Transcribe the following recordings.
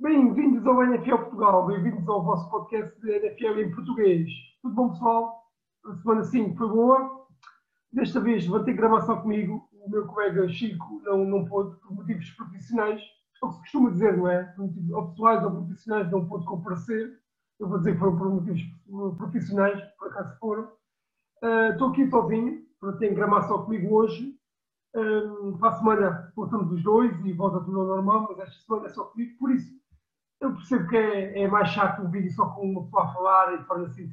Bem-vindos ao NFL Portugal, bem-vindos ao vosso podcast de NFL em português. Tudo bom, pessoal? A semana 5 foi boa. Desta vez vou ter gravação comigo. O meu colega Chico não, não pôde, por motivos profissionais. É o que se costuma dizer, não é? Por motivos pessoais ou profissionais não pôde comparecer. Eu vou dizer que foram por motivos profissionais, por acaso foram. Uh, estou aqui sozinho, para ter gravação comigo hoje. Um, para a semana voltamos os dois e volta tudo ao normal, mas esta semana é só comigo, por isso eu percebo que é, é mais chato o vídeo só com uma pessoa a falar e de forma assim.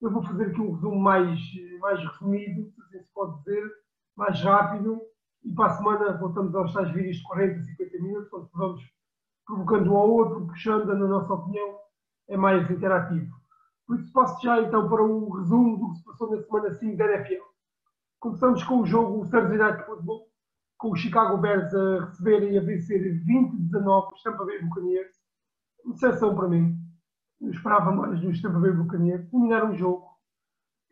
Eu vou fazer aqui um resumo mais, mais resumido, se assim se pode dizer, mais rápido, e para a semana voltamos aos tais vídeos de 40, 50 minutos, onde vamos provocando um ao outro, puxando, na nossa opinião, é mais interativo. Por isso passo já então para o resumo do que se passou na semana 5 da NFL. Começamos com o jogo Thursday Night Football, com o Chicago Bears a receber e a vencer 20-19 os Tampa Bay Buccaneers. Decepção para mim. Eu esperava mais dos Tampa Bay Buccaneers. Dominaram o jogo.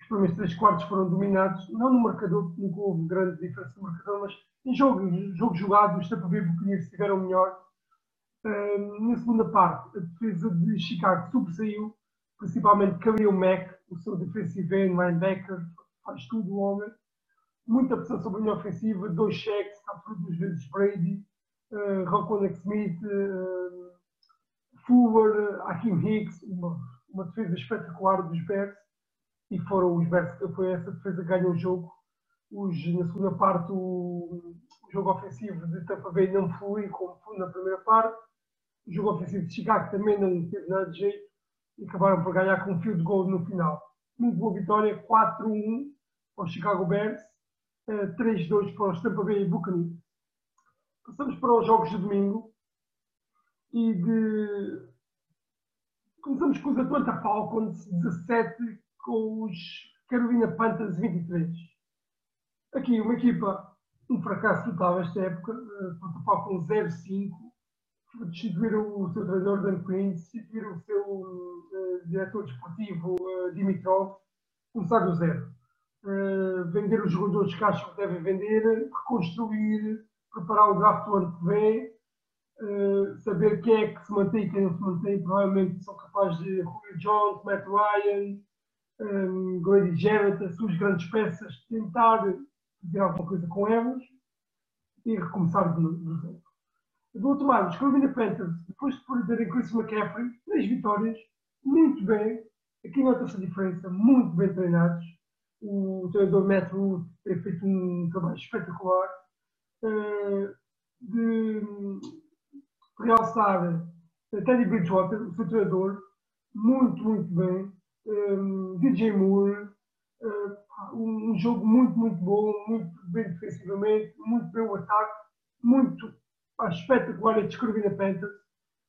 Os primeiros três quartos foram dominados, não no marcador, porque nunca houve grande diferença no marcador, mas em jogo, jogo jogado, os Tampa Bay Buccaneers estiveram melhor. Uh, na segunda parte, a defesa de Chicago sobressaiu, principalmente Khalil Mack, o seu defensive end, linebacker, faz tudo o homem muita pressão sobre a linha ofensiva, dois cheques, captura duas vezes Brady, uh, Smith, uh, Fuller, Hakim Hicks, uma, uma defesa espetacular dos Bears, e foram os Bears, foi essa defesa que ganhou o jogo. Os, na segunda parte, o, o jogo ofensivo de Tampa Bay não foi como foi na primeira parte. O jogo ofensivo de Chicago também não teve nada de jeito e acabaram por ganhar com um fio de gol no final. Muito boa vitória, 4-1 aos Chicago Bears 3-2 para os Tampa Bay Buccaneers. Passamos para os jogos de domingo e de... começamos com os Atlanta Falcons 17 com os Carolina Panthers 23. Aqui uma equipa, um fracasso total esta época, Atlanta Falcons 0-5, destituíram o seu treinador Dan Quinn, destituíram o seu uh, diretor desportivo uh, Dimitrov, começar do zero uh, vender os jogadores que acham que devem vender, reconstruir, preparar o draft do ano que vem, uh, saber quem é que se mantém e quem não se mantém. Provavelmente são capazes de Julio Jones, Matt Ryan, um, Grady Jarrett, as suas grandes peças, tentar fazer alguma coisa com elas e recomeçar do zero. Do outro lado, os Carolina Panthers, depois de perderem Chris McCaffrey, três vitórias, muito bem, aqui nota-se a diferença, muito bem treinados, o treinador Matt Wood tem feito um trabalho espetacular uh, de realçar Teddy Bridgewater, o seu treinador, muito, muito bem. Um, DJ Moore, uh, um, um, jogo muito, muito bom, muito bem defensivamente, muito bem o ataque, muito pá, espetacular a descrever na Panthers.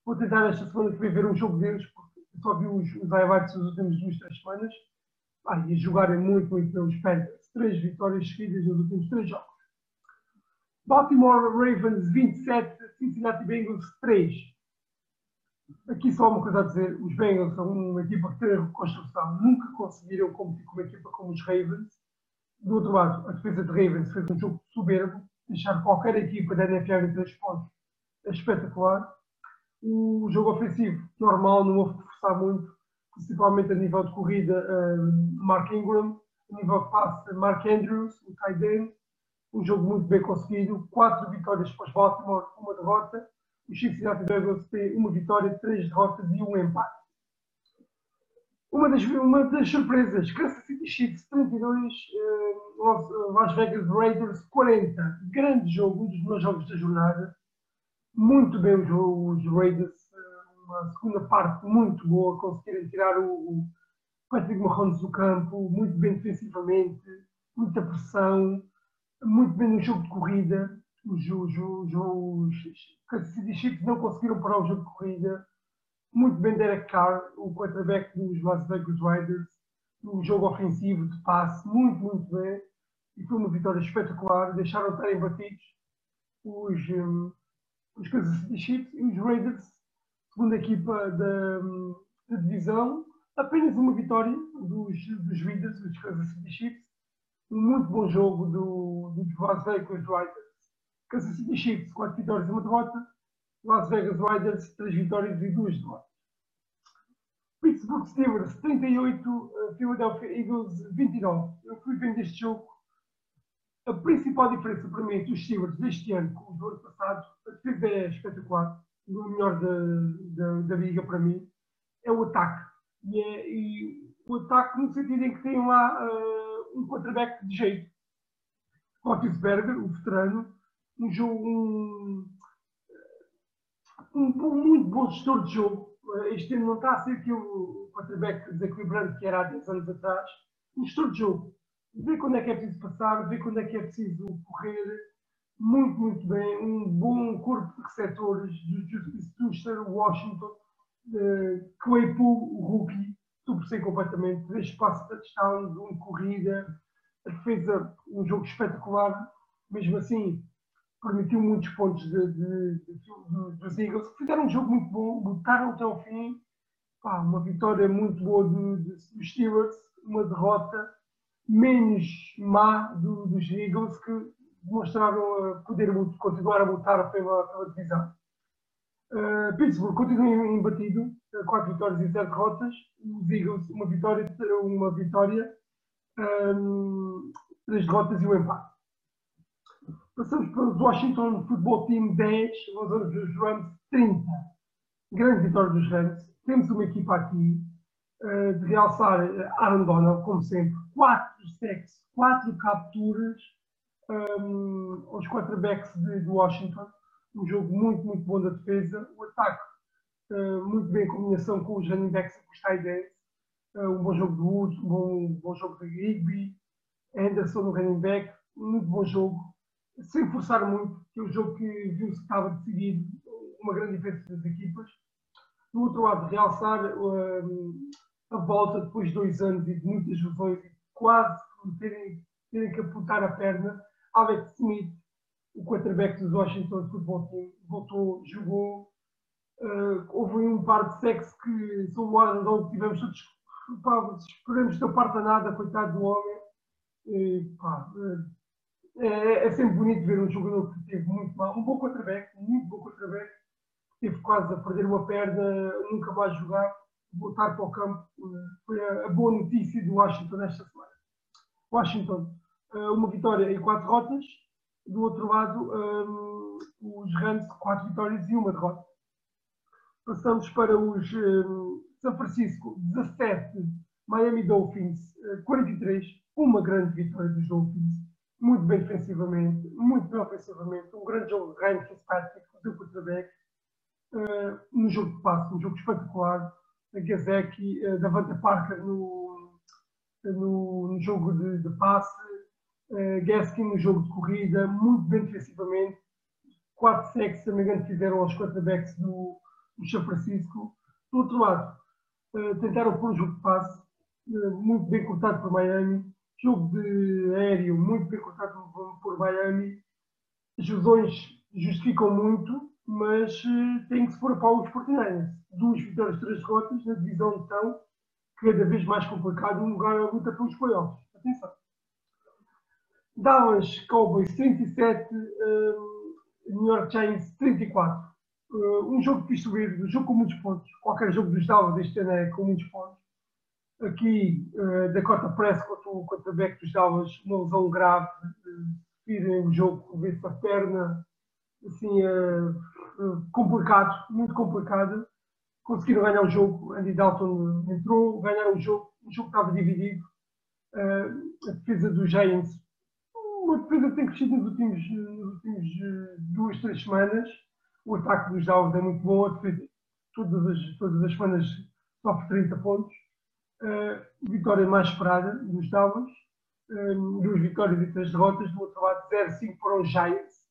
Vou tentar esta semana que vem ver um jogo deles, porque só vi os, os highlights nas últimas duas, três semanas ah, e jogarem muito, muito pelos Panthers. Três vitórias seguidas nos últimos três jogos. Baltimore Ravens 27, Cincinnati Bengals 3. Aqui só uma coisa a dizer: os Bengals são uma equipa que tem a reconstrução, nunca conseguiram competir com uma equipa como os Ravens. Do outro lado, a defesa de Ravens fez um jogo soberbo, deixar qualquer equipa da NFL em 3 pontos é espetacular. O jogo ofensivo, normal, não houve que forçar muito principalmente a nível de corrida, Mark Ingram, a nível de passe, Mark Andrews, o tight um jogo muito bem conseguido, quatro vitórias para os Baltimore, uma derrota, os Cincinnati Bengals têm uma vitória, três derrotas e um empate. Uma das, uma das surpresas, Kansas City Chiefs 32, uh, Las Vegas Raiders 40. Grande jogo, um dos meus jogos da jornada. Muito bem o jogo, os Raiders uma segunda parte muito boa, conseguirem tirar o, o Patrick Mahomes do campo, muito bem defensivamente, muita pressão, muito bem no jogo de corrida. Os, os, os, os Chiefs não conseguiram parar o jogo de corrida. Muito bem Derek Carr, o quarterback dos Las Vegas Raiders, no jogo ofensivo de passe, muito, muito bem. E foi uma vitória espetacular. Deixaram de estar batidos os, um, os Kansas City Chiefs e os Raiders segunda equipa da, da, divisão, apenas uma vitória dos, dos Raiders, dos Kansas City Chiefs, um muito bom jogo do, dos Las Vegas Raiders. Kansas City Chiefs, quatro vitórias e uma derrota, Las Vegas Riders, 3 vitórias e 2 derrotas. Pittsburgh Steelers, 38, Philadelphia Eagles, 29. Eu fui vendo este jogo. A principal diferença para mim entre os Steelers deste ano com os do ano passado, a defesa é espetacular, o melhor da, da, da liga para mim, é o ataque. E, é, e o ataque no sentido em que tem lá uh, um quarterback de jeito. Roethlisberger, o veterano, um jogo, um, um, um muito bom gestor de jogo. Este ano não está a ser aquele quarterback desequilibrante que era há 10 anos atrás. Um gestor de jogo. Vê quando é que é preciso passar, vê quando é que é preciso correr. Muito, muito bem. Um bom corpo de receptores. Justice Tuster, Washington, uh, Claypool, o rookie. Sobressei completamente. Três passos de touchdowns, uma corrida. A defesa, um jogo espetacular. Mesmo assim, permitiu muitos pontos de, de, de, dos Eagles, fizeram um jogo muito bom, lutaram até ao fim. Pá, uma vitória muito boa dos Steelers, uma derrota menos má do, dos Eagles, que demonstraram poder continuar a lutar pela, pela divisão. Uh, Pittsburgh continua embatido, 4 vitórias e 0 derrotas. Os Eagles, uma vitória, uma vitória um, 3 derrotas e um empate. Passamos para os Washington Football Team 10, vamos dos Rams 30. Grande vitória dos Rams. Temos uma equipa aqui uh, de realçar Aaron Donald, como sempre. 4 sacks, 4 capturas um, aos quarterbacks de, de, Washington. Um jogo muito, muito bom da defesa. O ataque, uh, muito bem em combinação com os running backs e os tight. Uh, um bom jogo de Woods, um bom, um bom jogo de Rigby. Anderson no running back, muito bom jogo sem forçar muito, que é um jogo que viu-se que estava decidido, uma grande diferença das equipas. Do outro lado, realçar um, a volta depois de dois anos e de muitas lesões quase terem, terem que apontar a perna. Alex Smith, o quarterback dos Washington Football Team, voltou, jogou. Uh, houve um par de sexo que são o tivemos todos pá, esperamos ter parte nada, coitado do homem. E, pá, uh, é, é, sempre bonito ver um jogador que teve muito mal, um bom quarterback, muito bom quarterback, teve quase a perder uma perna, nunca mais jogar, voltar para o campo. Foi a, a boa notícia do Washington nesta semana. Washington, eh, uma vitória e quatro derrotas. Do outro lado, um, eh, os Rams, quatro vitórias e uma derrota. Passamos para os um, eh, São Francisco, 17, Miami Dolphins, 43. Uma grande vitória dos Dolphins muito bem defensivamente, muito bem ofensivamente, um grande jogo de Ryan Fitzpatrick, do quarterback, uh, no jogo de passe, um jogo espetacular, a Gazeki, uh, Davante Parker no, no, no, jogo de, de passe, uh, Gaskin no jogo de corrida, muito bem defensivamente, quatro sacks, se não me engano, fizeram aos quarterbacks do, do São Francisco. Do outro lado, uh, tentaram pôr um jogo de passe, uh, muito bem cortado por Miami, jogo de aéreo muito bem cortado por Miami. As lesões justificam muito, mas tem que se pôr a pau os Fortinanders. Duas vitórias, três derrotas na divisão de tão cada vez mais complicado um lugar a luta pelos playoffs. Atenção. Dallas Cowboys 37, uh, New York Giants 34. Uh, um jogo que quis subir, um jogo com muitos pontos. Qualquer jogo dos Dallas este ano é com muitos pontos aqui uh, Dakota Prescott, o quarterback dos Dallas, uma lesão grave, uh, o jogo, vê-se a perna, assim, complicado, muito complicado. Conseguiram ganhar o jogo, Andy Dalton entrou, ganharam o jogo, o jogo estava dividido. A defesa dos Giants, uma defesa que tem crescido nos últimos, nos últimos duas, três semanas. O ataque dos Dallas é muito bom, a defesa todas as, todas as semanas sofre 30 pontos Uh, vitória mais esperada dos Dallas, um, duas vitórias e três derrotas, do outro lado 0-5 para os Giants.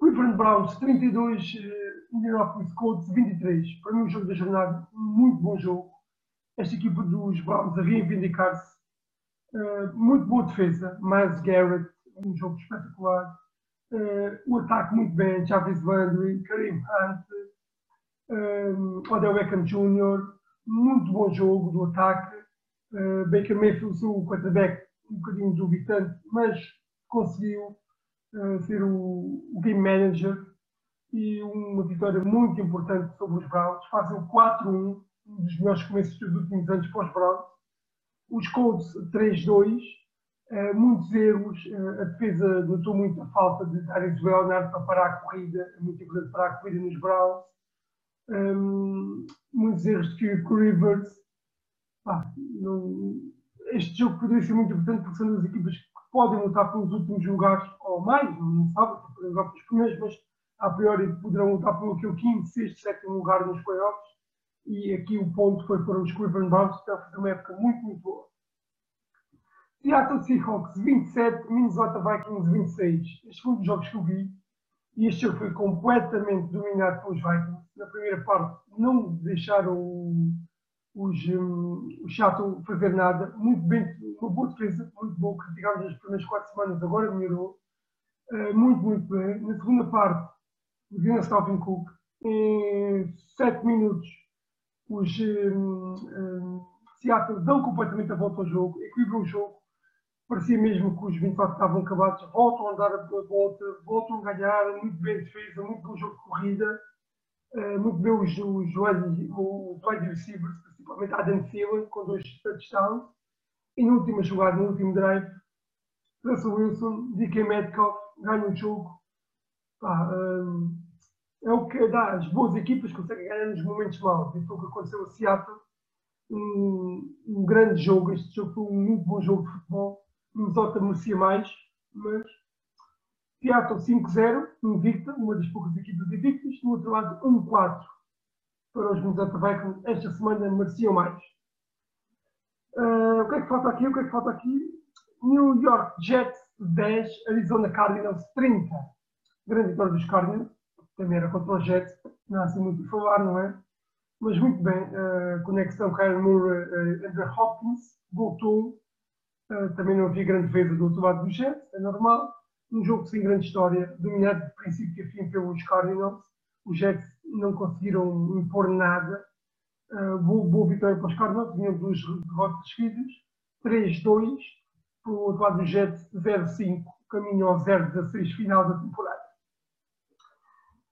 Cleveland Browns 32, uh, Indianapolis Colts 23. Para mim um jogo da jornada, muito bom jogo. Esta equipa dos Browns a reivindicar-se. Uh, muito boa defesa, Miles Garrett, um jogo espetacular. Uh, o ataque muito bem, Chavis Landry, Kareem Hunt, um, Odell Beckham Jr., muito bom jogo do ataque. Uh, Baker Mayfield, o quarterback, um bocadinho exorbitante, mas conseguiu uh, ser o, o, game manager e uma vitória muito importante sobre os Browns. Fazem 4-1, um dos melhores começos dos últimos anos para os Browns. Os Colts 3-2, uh, muitos erros. Uh, a defesa notou muito a falta de Darius Leonard para parar a corrida, é muito importante parar a corrida nos Browns. Um, muitos erros de Philip Rivers. Ah, não, este jogo poderia ser muito importante porque são duas equipas que podem lutar pelos últimos lugares ou mais, não sabe, podem lutar pelos primeiros, mas a priori poderão lutar pelo aquele quinto, sexto, sétimo lugar nos playoffs. E aqui o ponto foi para os Cleveland Browns, que estão a uma época muito, muito boa. Seattle Seahawks 27, Minnesota Vikings 26. Estes foram os jogos que eu vi. E este jogo foi completamente dominado pelos Vikings. Na primeira parte não deixaram os, um, o Seattle fazer nada. Muito bem, uma boa defesa, muito boa. Criticámos as primeiras quatro semanas, agora melhorou. Uh, muito, muito bem. Na segunda parte, o Dina Stalvin Cook. Em 7 minutos, os um, um, Seattle dão completamente a volta ao jogo, equilibram o jogo. Parecia mesmo que os 24 estavam acabados, voltam a andar a volta, voltam a ganhar, muito bem defesa, muito bom jogo de corrida, uh, muito bem os, os, wide receivers, principalmente Adam Thielen, com dois touchdowns. E na última jogada, no último drive, Russell Wilson, DK Metcalf, ganha o jogo. Pá, é o que dá. As boas equipas conseguem ganhar nos momentos maus. E foi o que aconteceu a Seattle. Um, um, grande jogo. Este jogo foi um muito bom jogo de futebol. Minnesota merecia mais, mas Seattle 5-0, invicta, uma das poucas equipas invictas. Do outro lado, 1-4 para os Minnesota Vikings. Esta semana mereciam mais. Uh, o que é que falta aqui? O que é que falta aqui? New York Jets 10, Arizona Cardinals 30. Grande vitória dos Cardinals também era contra o Jets, não há assim muito a falar, não é? Mas muito bem, uh, conexão Kyler Murray, uh, Andrew Hopkins, voltou, uh, também não havia grande defesa do outro lado do Jets, é normal. Um jogo sem grande história, dominado de princípio a fim pelos Cardinals. Os Jets não conseguiram impor nada. Boa, boa vitória para os Cardinals, vinham duas derrotas seguidas. 3-2, para o outro lado do Jets 0-5, caminho ao 0-16 final da temporada.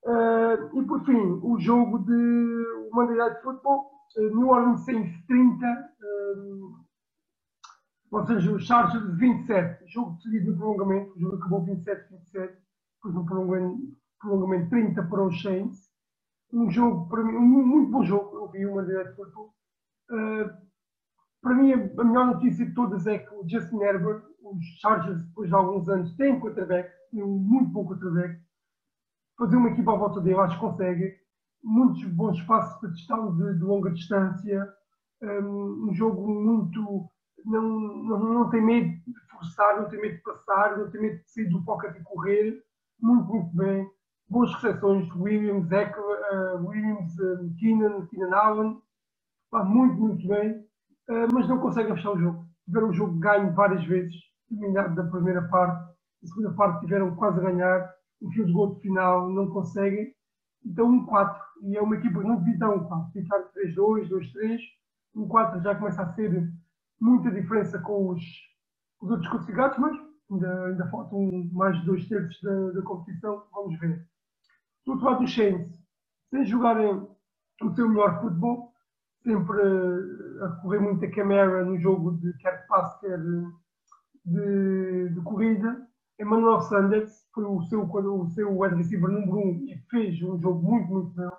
Uh, e por fim, o jogo de Monday Night Football, uh, New Orleans Saints 30, uh, ou seja, os Chargers 27, jogo decidido no prolongamento, o jogo acabou 27-27, depois no prolongamento, prolongamento 30 para os Saints. Um jogo, para mim, um muito bom jogo, eu vi o Monday Night Football. para mim, a melhor notícia de todas é que o Justin Herbert, os Chargers, depois de alguns anos, têm um quarterback, têm um muito bom quarterback fazer uma equipa à volta dele, acho que consegue. Muitos bons espaços para gestão de, de longa distância, um, um, jogo muito. Não, não, não tem medo de forçar, não tem medo de passar, não tem medo de sair do pocket e correr. Muito, muito bem. Boas recepções, Williams, Eckler, uh, Williams, uh, Keenan, Keenan Allen. Pá, muito, muito bem. Uh, mas não conseguem fechar o jogo. Tiveram o jogo ganho várias vezes, terminado da primeira parte. Na segunda parte tiveram quase a ganhar o de final não conseguem, então um 4. E é uma equipa que não devia dar um 4. Ficar 3-2, 2-3, um 4 já começa a ser muita diferença com os, os outros classificados, mas ainda, ainda faltam mais de dois terços da, da competição, vamos ver. Do outro lado, os Saints, sem jogarem o seu melhor futebol, sempre a correr muito a Camara no jogo de quer passe, quer de, de, de corrida, Emmanuel Sanders foi o seu, o seu wide receiver número 1 um, e fez um jogo muito, muito bom,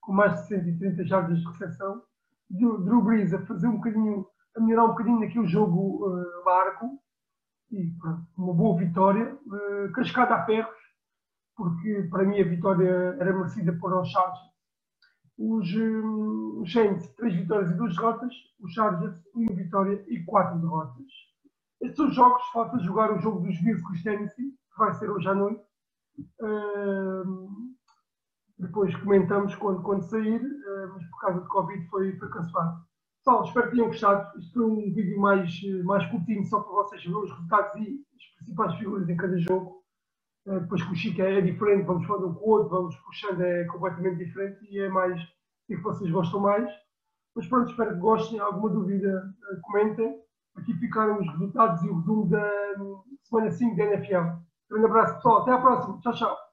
com mais de 130 jardas de recepção. Drew Brees a fazer um bocadinho, a melhorar um bocadinho naquele jogo uh, largo e pronto, uma boa vitória, uh, cascada a ferros, porque para mim a vitória era merecida por os Chargers. Os, um, Saints, três vitórias e duas derrotas, os Chargers, uma vitória e quatro derrotas. Estes são os jogos, falta jogar o jogo dos Bills com Tennessee, que vai ser hoje à noite. Uh, depois comentamos quando, quando sair, uh, mas por causa de Covid foi, foi cancelado. Pessoal, espero que tenham gostado. Isto foi um vídeo mais, mais curtinho, só para vocês verem os resultados e as principais figuras em cada jogo. Uh, depois que o Chico é, é diferente, vamos falando com o outro, vamos puxando, é completamente diferente e é mais o que vocês gostam mais. Mas pronto, espero que gostem. Alguma dúvida, comentem. Aqui ficaram os resultados e o resumo da semana 5 da NFL. Um grande abraço, pessoal. Até à próxima. Tchau, tchau.